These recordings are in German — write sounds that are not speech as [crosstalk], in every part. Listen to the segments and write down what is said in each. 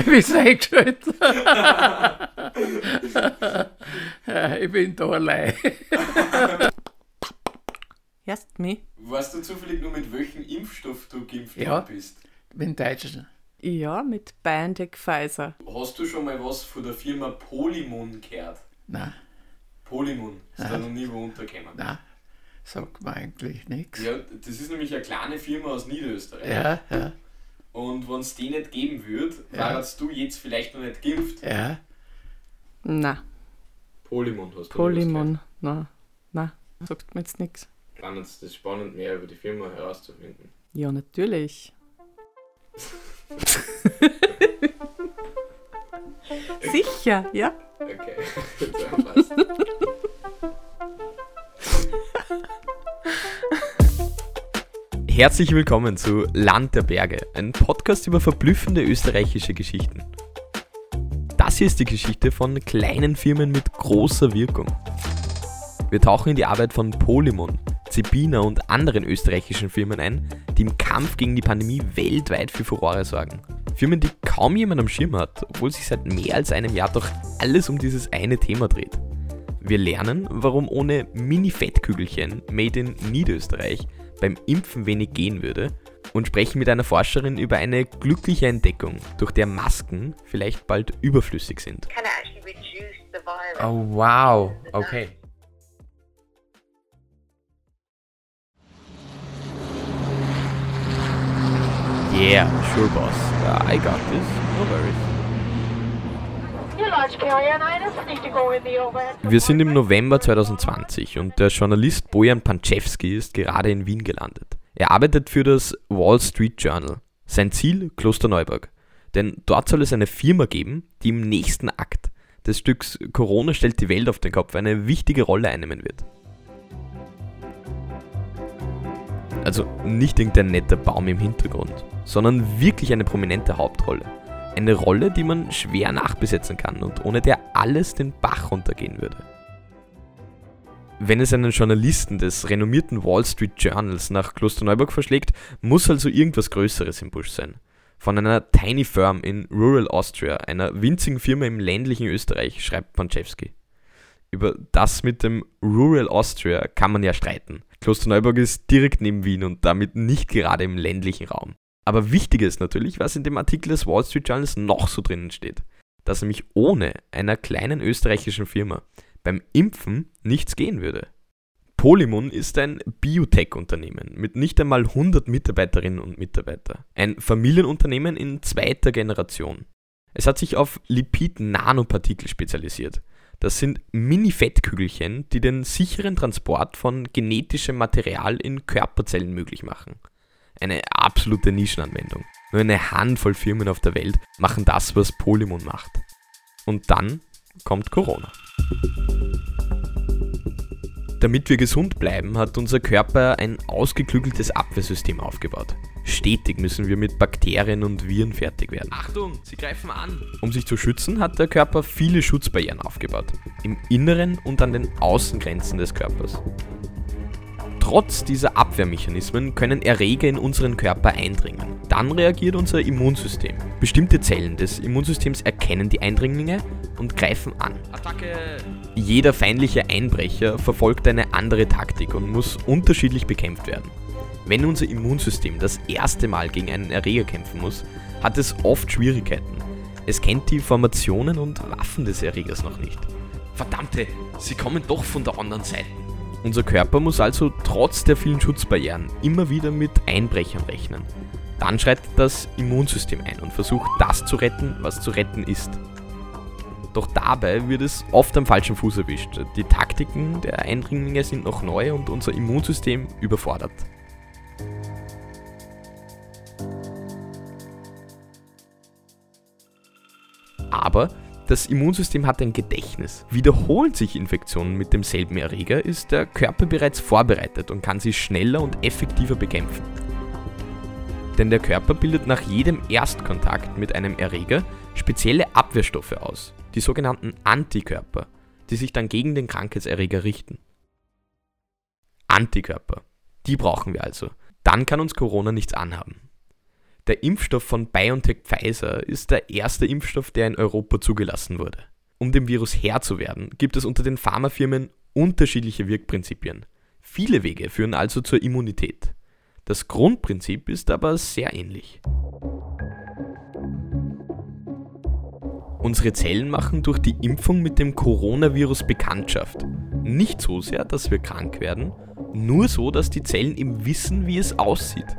[laughs] Bist eingeschaltet? [laughs] ich bin da allein. [laughs] Hörst du mich? Weißt du zufällig nur, mit welchem Impfstoff du geimpft Ja. bist? Bin Deutscher. Ja, mit BioNTech Pfizer. Hast du schon mal was von der Firma Polymun gehört? Nein, Polymun, ist da noch nie wo untergekommen. nein, sagt mir eigentlich nichts. Ja, das ist nämlich eine kleine Firma aus Niederösterreich. Ja, ja, Und wenn es die nicht geben würde, Ja. warst du jetzt vielleicht noch nicht geimpft. ja. Na, Polymun hast du Polymon. Na, na, sagt mir jetzt nichts. Spannend, das ist spannend, mehr über die Firma herauszufinden. Ja, natürlich. [laughs] Sicher, ja. Okay, [laughs] dann passt. [laughs] Herzlich willkommen zu Land der Berge, ein Podcast über verblüffende österreichische Geschichten. Das hier ist die Geschichte von kleinen Firmen mit großer Wirkung. Wir tauchen in die Arbeit von Polymon, Zebina und anderen österreichischen Firmen ein, die im Kampf gegen die Pandemie weltweit für Furore sorgen. Firmen, die kaum jemand am Schirm hat, obwohl sich seit mehr als einem Jahr doch alles um dieses eine Thema dreht. Wir lernen, warum ohne Mini-Fettkügelchen made in Niederösterreich beim Impfen wenig gehen würde und sprechen mit einer Forscherin über eine glückliche Entdeckung, durch der Masken vielleicht bald überflüssig sind. Oh wow, okay. Yeah, sure boss. I got this. No worries. Wir sind im November 2020 und der Journalist Bojan Panczewski ist gerade in Wien gelandet. Er arbeitet für das Wall Street Journal. Sein Ziel Klosterneuburg. Denn dort soll es eine Firma geben, die im nächsten Akt des Stücks Corona stellt die Welt auf den Kopf eine wichtige Rolle einnehmen wird. Also nicht irgendein netter Baum im Hintergrund, sondern wirklich eine prominente Hauptrolle. Eine Rolle, die man schwer nachbesetzen kann und ohne der alles den Bach runtergehen würde. Wenn es einen Journalisten des renommierten Wall Street Journals nach Klosterneuburg verschlägt, muss also irgendwas Größeres im Busch sein. Von einer Tiny Firm in Rural Austria, einer winzigen Firma im ländlichen Österreich, schreibt Panczewski. Über das mit dem Rural Austria kann man ja streiten. Klosterneuburg ist direkt neben Wien und damit nicht gerade im ländlichen Raum. Aber wichtig ist natürlich, was in dem Artikel des Wall Street Journals noch so drinnen steht. Dass nämlich ohne einer kleinen österreichischen Firma beim Impfen nichts gehen würde. Polymun ist ein Biotech-Unternehmen mit nicht einmal 100 Mitarbeiterinnen und Mitarbeiter. Ein Familienunternehmen in zweiter Generation. Es hat sich auf Lipid-Nanopartikel spezialisiert. Das sind Mini-Fettkügelchen, die den sicheren Transport von genetischem Material in Körperzellen möglich machen. Eine absolute Nischenanwendung. Nur eine Handvoll Firmen auf der Welt machen das, was Polymun macht. Und dann kommt Corona. Damit wir gesund bleiben, hat unser Körper ein ausgeklügeltes Abwehrsystem aufgebaut. Stetig müssen wir mit Bakterien und Viren fertig werden. Achtung, sie greifen an! Um sich zu schützen, hat der Körper viele Schutzbarrieren aufgebaut. Im Inneren und an den Außengrenzen des Körpers. Trotz dieser Abwehrmechanismen können Erreger in unseren Körper eindringen. Dann reagiert unser Immunsystem. Bestimmte Zellen des Immunsystems erkennen die Eindringlinge und greifen an. Attacke! Jeder feindliche Einbrecher verfolgt eine andere Taktik und muss unterschiedlich bekämpft werden. Wenn unser Immunsystem das erste Mal gegen einen Erreger kämpfen muss, hat es oft Schwierigkeiten. Es kennt die Formationen und Waffen des Erregers noch nicht. Verdammte, sie kommen doch von der anderen Seite. Unser Körper muss also trotz der vielen Schutzbarrieren immer wieder mit Einbrechern rechnen. Dann schreitet das Immunsystem ein und versucht das zu retten, was zu retten ist. Doch dabei wird es oft am falschen Fuß erwischt. Die Taktiken der Eindringlinge sind noch neu und unser Immunsystem überfordert. Aber das Immunsystem hat ein Gedächtnis. Wiederholen sich Infektionen mit demselben Erreger, ist der Körper bereits vorbereitet und kann sie schneller und effektiver bekämpfen. Denn der Körper bildet nach jedem Erstkontakt mit einem Erreger spezielle Abwehrstoffe aus, die sogenannten Antikörper, die sich dann gegen den Krankheitserreger richten. Antikörper, die brauchen wir also. Dann kann uns Corona nichts anhaben. Der Impfstoff von BioNTech Pfizer ist der erste Impfstoff, der in Europa zugelassen wurde. Um dem Virus Herr zu werden, gibt es unter den Pharmafirmen unterschiedliche Wirkprinzipien. Viele Wege führen also zur Immunität. Das Grundprinzip ist aber sehr ähnlich. Unsere Zellen machen durch die Impfung mit dem Coronavirus Bekanntschaft. Nicht so sehr, dass wir krank werden, nur so, dass die Zellen eben wissen, wie es aussieht.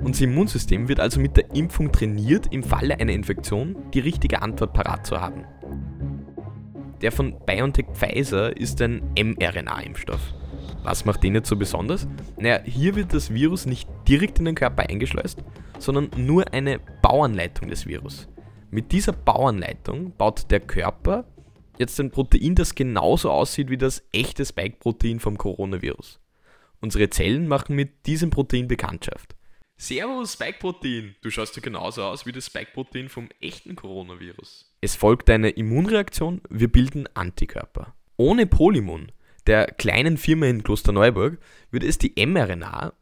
Unser Immunsystem wird also mit der Impfung trainiert, im Falle einer Infektion die richtige Antwort parat zu haben. Der von BioNTech Pfizer ist ein mRNA-Impfstoff. Was macht den jetzt so besonders? Naja, hier wird das Virus nicht direkt in den Körper eingeschleust, sondern nur eine Bauanleitung des Virus. Mit dieser Bauanleitung baut der Körper jetzt ein Protein, das genauso aussieht wie das echte Spike-Protein vom Coronavirus. Unsere Zellen machen mit diesem Protein Bekanntschaft. Servus, Spike-Protein! Du schaust ja genauso aus wie das Spike-Protein vom echten Coronavirus. Es folgt eine Immunreaktion, wir bilden Antikörper. Ohne Polymun, der kleinen Firma in Klosterneuburg, würde es die mRNA,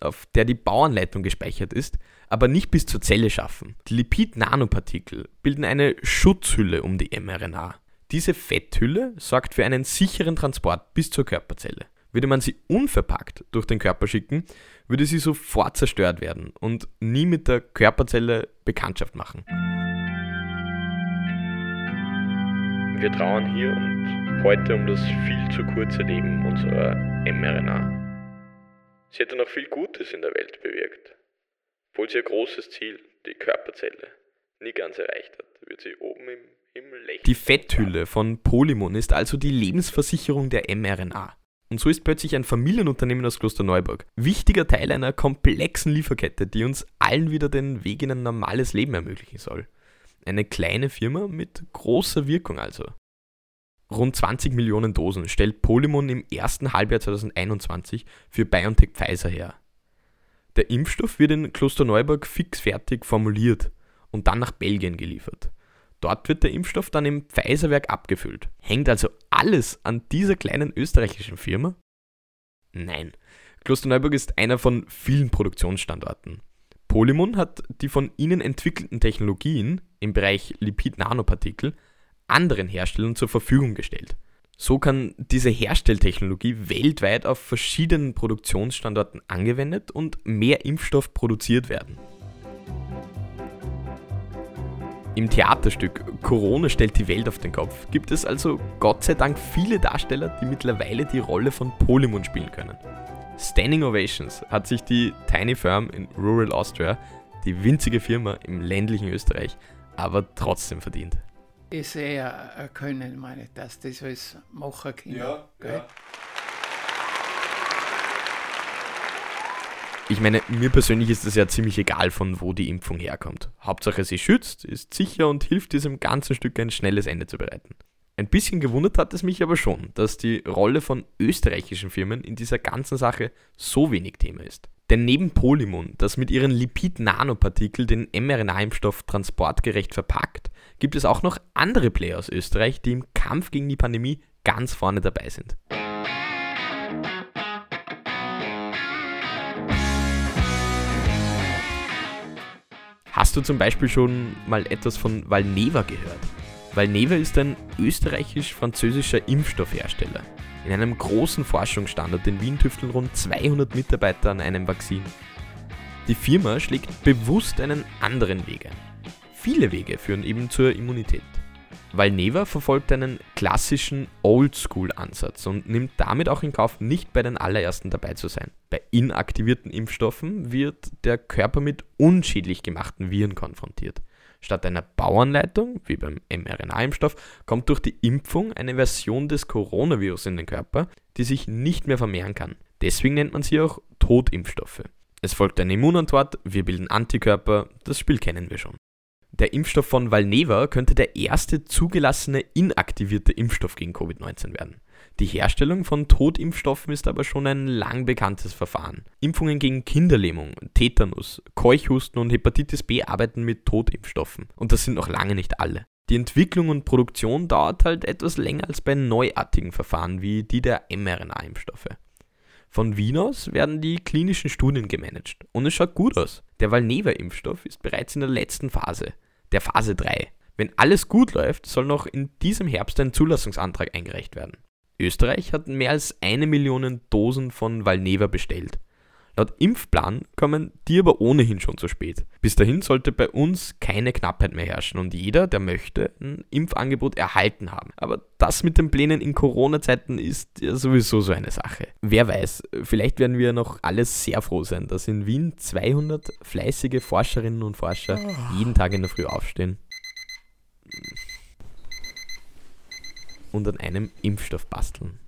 auf der die Bauanleitung gespeichert ist, aber nicht bis zur Zelle schaffen. Die Lipid-Nanopartikel bilden eine Schutzhülle um die mRNA. Diese Fetthülle sorgt für einen sicheren Transport bis zur Körperzelle. Würde man sie unverpackt durch den Körper schicken, würde sie sofort zerstört werden und nie mit der Körperzelle Bekanntschaft machen. Wir trauern hier und heute um das viel zu kurze Leben unserer mRNA. Sie hätte noch viel Gutes in der Welt bewirkt. Obwohl sie ihr großes Ziel, die Körperzelle, nie ganz erreicht hat, wird sie oben im Himmel lächeln. Die Fetthülle von Polymon ist also die Lebensversicherung der mRNA. Und so ist plötzlich ein Familienunternehmen aus Klosterneuburg wichtiger Teil einer komplexen Lieferkette, die uns allen wieder den Weg in ein normales Leben ermöglichen soll. Eine kleine Firma mit großer Wirkung also. Rund 20 Millionen Dosen stellt Polymon im ersten Halbjahr 2021 für BioNTech Pfizer her. Der Impfstoff wird in Klosterneuburg fixfertig formuliert und dann nach Belgien geliefert. Dort wird der Impfstoff dann im Pfizerwerk abgefüllt. Hängt also alles an dieser kleinen österreichischen Firma? Nein. Klosterneuburg ist einer von vielen Produktionsstandorten. Polymon hat die von ihnen entwickelten Technologien im Bereich Lipid-Nanopartikel anderen Herstellern zur Verfügung gestellt. So kann diese Herstelltechnologie weltweit auf verschiedenen Produktionsstandorten angewendet und mehr Impfstoff produziert werden. Im Theaterstück Corona stellt die Welt auf den Kopf gibt es also Gott sei Dank viele Darsteller, die mittlerweile die Rolle von Polymon spielen können. Standing Ovations hat sich die Tiny Firm in Rural Austria, die winzige Firma im ländlichen Österreich, aber trotzdem verdient ich sehe ein Können, meine ich, dass das alles machen können. Ja, gell? ja. Ich meine, mir persönlich ist es ja ziemlich egal, von wo die Impfung herkommt. Hauptsache sie schützt, ist sicher und hilft diesem ganzen Stück ein schnelles Ende zu bereiten. Ein bisschen gewundert hat es mich aber schon, dass die Rolle von österreichischen Firmen in dieser ganzen Sache so wenig Thema ist. Denn neben Polymon, das mit ihren Lipid-Nanopartikel den mRNA-Impfstoff transportgerecht verpackt, gibt es auch noch andere Player aus Österreich, die im Kampf gegen die Pandemie ganz vorne dabei sind. Hast du zum Beispiel schon mal etwas von Valneva gehört? Valneva ist ein österreichisch-französischer Impfstoffhersteller. In einem großen Forschungsstandort in Wien tüfteln rund 200 Mitarbeiter an einem Vakzin. Die Firma schlägt bewusst einen anderen Weg ein. Viele Wege führen eben zur Immunität. Valneva verfolgt einen klassischen Oldschool-Ansatz und nimmt damit auch in Kauf, nicht bei den allerersten dabei zu sein. Bei inaktivierten Impfstoffen wird der Körper mit unschädlich gemachten Viren konfrontiert. Statt einer Bauanleitung, wie beim mRNA-Impfstoff, kommt durch die Impfung eine Version des Coronavirus in den Körper, die sich nicht mehr vermehren kann. Deswegen nennt man sie auch Totimpfstoffe. Es folgt eine Immunantwort, wir bilden Antikörper, das Spiel kennen wir schon. Der Impfstoff von Valneva könnte der erste zugelassene inaktivierte Impfstoff gegen Covid-19 werden. Die Herstellung von Totimpfstoffen ist aber schon ein lang bekanntes Verfahren. Impfungen gegen Kinderlähmung, Tetanus, Keuchhusten und Hepatitis B arbeiten mit Totimpfstoffen. Und das sind noch lange nicht alle. Die Entwicklung und Produktion dauert halt etwas länger als bei neuartigen Verfahren wie die der mRNA-Impfstoffe. Von Wien aus werden die klinischen Studien gemanagt und es schaut gut aus. Der Valneva-Impfstoff ist bereits in der letzten Phase, der Phase 3. Wenn alles gut läuft, soll noch in diesem Herbst ein Zulassungsantrag eingereicht werden. Österreich hat mehr als eine Million Dosen von Valneva bestellt. Laut Impfplan kommen die aber ohnehin schon zu spät. Bis dahin sollte bei uns keine Knappheit mehr herrschen und jeder, der möchte, ein Impfangebot erhalten haben. Aber das mit den Plänen in Corona-Zeiten ist ja sowieso so eine Sache. Wer weiß, vielleicht werden wir noch alle sehr froh sein, dass in Wien 200 fleißige Forscherinnen und Forscher jeden Tag in der Früh aufstehen und an einem Impfstoff basteln.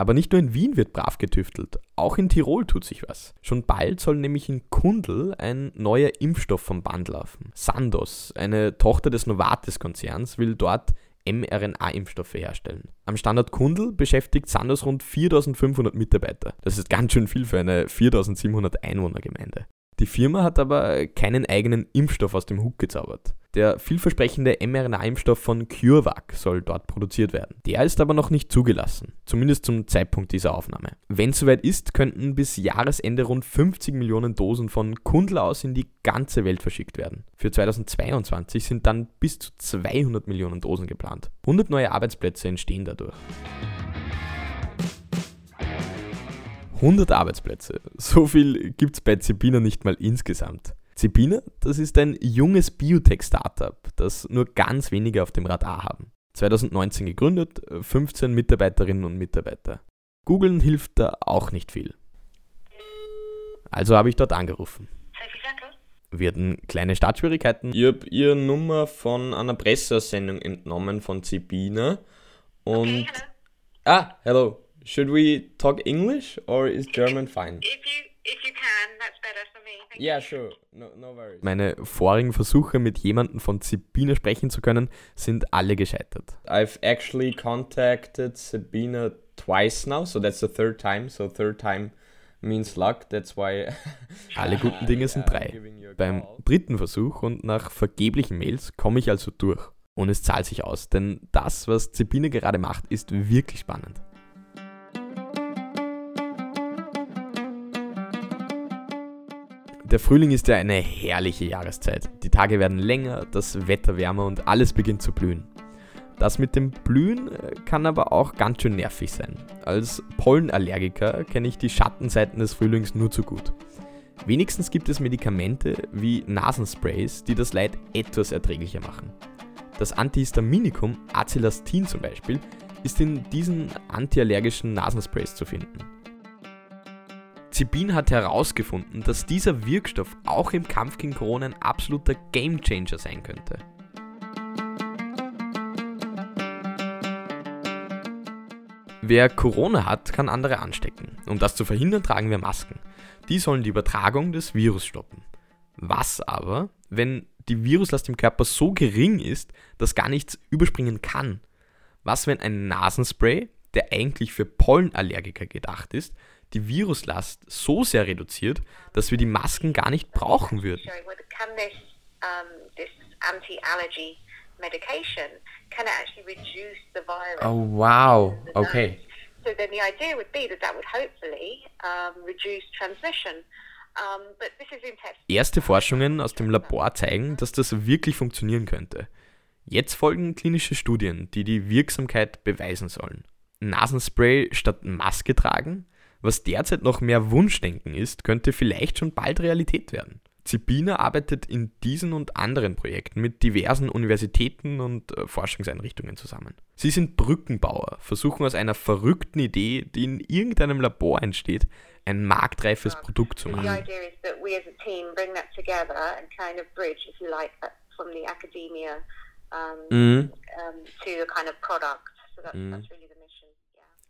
Aber nicht nur in Wien wird brav getüftelt, auch in Tirol tut sich was. Schon bald soll nämlich in Kundl ein neuer Impfstoff vom Band laufen. Sandoz, eine Tochter des Novartis-Konzerns, will dort mRNA-Impfstoffe herstellen. Am Standort Kundl beschäftigt Sandoz rund 4500 Mitarbeiter. Das ist ganz schön viel für eine 4700 Einwohnergemeinde. Die Firma hat aber keinen eigenen Impfstoff aus dem Hut gezaubert. Der vielversprechende mRNA-Impfstoff von CureVac soll dort produziert werden. Der ist aber noch nicht zugelassen, zumindest zum Zeitpunkt dieser Aufnahme. Wenn es soweit ist, könnten bis Jahresende rund 50 Millionen Dosen von Kundl aus in die ganze Welt verschickt werden. Für 2022 sind dann bis zu 200 Millionen Dosen geplant. 100 neue Arbeitsplätze entstehen dadurch. 100 Arbeitsplätze. So viel gibt es bei Zepina nicht mal insgesamt. Zepina, das ist ein junges Biotech-Startup, das nur ganz wenige auf dem Radar haben. 2019 gegründet, 15 Mitarbeiterinnen und Mitarbeiter. Googlen hilft da auch nicht viel. Also habe ich dort angerufen. Wir hatten kleine Startschwierigkeiten. Ich habe ihre Nummer von einer Presseaussendung entnommen von Zepina und... Okay, hello. Ah, hello. Should we talk English or is German fine? If you if you can, that's better Yeah, sure. No, no worries. Meine vorigen Versuche mit jemandem von Sabina sprechen zu können, sind alle gescheitert. I've actually contacted Sabina twice now, so that's the third time. So third time means luck. That's why. [laughs] alle guten Dinge sind drei. Beim dritten Versuch und nach vergeblichen Mails komme ich also durch. Und es zahlt sich aus, denn das, was Sabina gerade macht, ist wirklich spannend. Der Frühling ist ja eine herrliche Jahreszeit. Die Tage werden länger, das Wetter wärmer und alles beginnt zu blühen. Das mit dem Blühen äh, kann aber auch ganz schön nervig sein. Als Pollenallergiker kenne ich die Schattenseiten des Frühlings nur zu gut. Wenigstens gibt es Medikamente wie Nasensprays, die das Leid etwas erträglicher machen. Das Antihistaminikum Acelastin zum Beispiel ist in diesen antiallergischen Nasensprays zu finden. Zibin hat herausgefunden, dass dieser Wirkstoff auch im Kampf gegen Corona ein absoluter Gamechanger sein könnte. Wer Corona hat, kann andere anstecken. Um das zu verhindern, tragen wir Masken. Die sollen die Übertragung des Virus stoppen. Was aber, wenn die Viruslast im Körper so gering ist, dass gar nichts überspringen kann? Was, wenn ein Nasenspray, der eigentlich für Pollenallergiker gedacht ist, die Viruslast so sehr reduziert, dass wir die Masken gar nicht brauchen würden? Sorry, well, can this um, this anti-allergy medication can it actually reduce the virus? Oh, wow. Okay. So then the idea would be that that would hopefully um, reduce transmission. Um, but this is in test. Erste Forschungen aus dem Labor zeigen, dass das wirklich funktionieren könnte. Jetzt folgen klinische Studien, die die Wirksamkeit beweisen sollen. Nasenspray statt Maske tragen? Was derzeit noch mehr Wunschdenken ist, könnte vielleicht schon bald Realität werden. Zibina arbeitet in diesen und anderen Projekten mit diversen Universitäten und äh, Forschungseinrichtungen zusammen. Sie sind Brückenbauer, versuchen aus einer verrückten Idee, die in irgendeinem Labor entsteht, ein marktreifes Produkt zu machen. that that kind of bridge, like, that academia um, Mhm. um, to the kind of product. So that's, Mhm. really.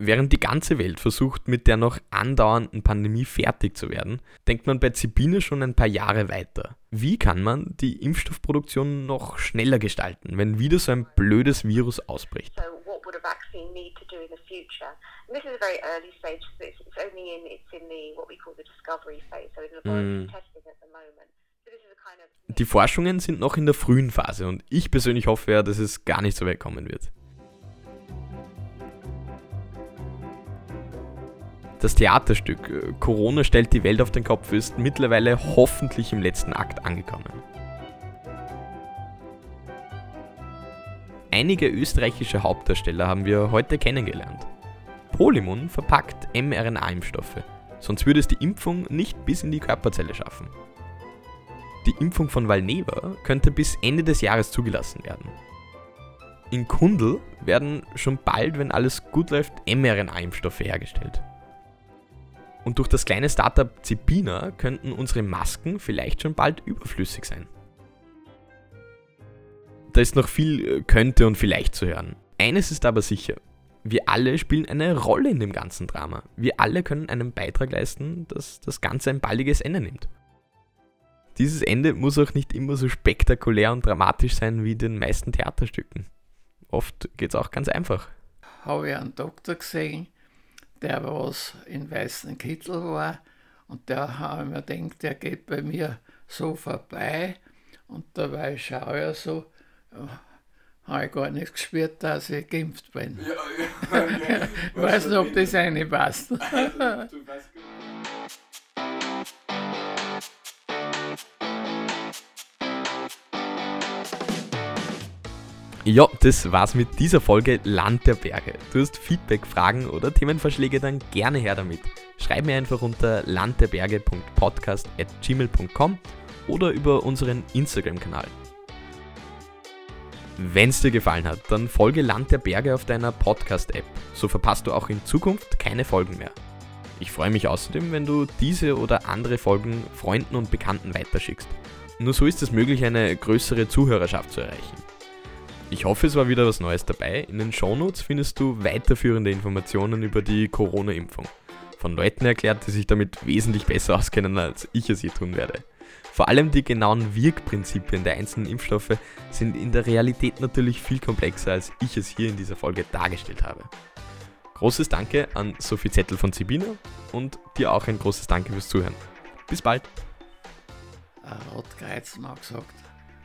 Während die ganze Welt versucht, mit der noch andauernden Pandemie fertig zu werden, denkt man bei Zibine schon ein paar Jahre weiter. Wie kann man die Impfstoffproduktion noch schneller gestalten, wenn wieder so ein blödes Virus ausbricht? Mm. Die Forschungen sind noch in der frühen Phase und ich persönlich hoffe ja, dass es gar nicht so weit kommen wird. Das Theaterstück äh, Corona stellt die Welt auf den Kopf ist mittlerweile hoffentlich im letzten Akt angekommen. Einige österreichische Hauptdarsteller haben wir heute kennengelernt. Polymun verpackt mRNA-Impfstoffe, sonst würde es die Impfung nicht bis in die Körperzelle schaffen. Die Impfung von Valneva könnte bis Ende des Jahres zugelassen werden. In Kundl werden schon bald, wenn alles gut läuft, mRNA-Impfstoffe hergestellt. Und durch das kleine Startup Zipina könnten unsere Masken vielleicht schon bald überflüssig sein. Da ist noch viel äh, könnte und vielleicht zu hören. Eines ist aber sicher. Wir alle spielen eine Rolle in dem ganzen Drama. Wir alle können einen Beitrag leisten, dass das Ganze ein baldiges Ende nimmt. Dieses Ende muss auch nicht immer so spektakulär und dramatisch sein wie in den meisten Theaterstücken. Oft geht es auch ganz einfach. Habe ich einen Doktor gesehen, der was in weißen Kittel war und der habe ich mir gedacht, der geht bei mir so vorbei und dabei schaue ich ja so, habe ich gar nichts gespürt, dass ich geimpft bin. Ja, ja, ja. Ich [laughs] weiß nicht, ob das reinpasst. [laughs] Du Ja, das war's mit dieser Folge Land der Berge. Du hast Feedback, Fragen oder Themenvorschläge, dann gerne her damit. Schreib mir einfach unter landderberge.podcast.gmail.com oder über unseren Instagram-Kanal. Wenn es dir gefallen hat, dann folge Land der Berge auf deiner Podcast-App. So verpasst du auch in Zukunft keine Folgen mehr. Ich freue mich außerdem, wenn du diese oder andere Folgen Freunden und Bekannten weiterschickst. Nur so ist es möglich, eine größere Zuhörerschaft zu erreichen. Ich hoffe, es war wieder was Neues dabei. In den Shownotes findest du weiterführende Informationen über die Corona-Impfung. Von Leuten erklärt, die sich damit wesentlich besser auskennen, als ich es hier tun werde. Vor allem die genauen Wirkprinzipien der einzelnen Impfstoffe sind in der Realität natürlich viel komplexer, als ich es hier in dieser Folge dargestellt habe. Großes Danke an Sophie Zettel von Zibina und dir auch ein großes Danke fürs Zuhören. Bis bald! Ein Rotkreuz mal gesagt,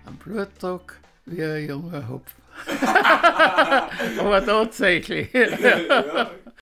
ein Blutdruck wie ein junger Hopf. [laughs] Aber tatsächlich. [laughs] Ja,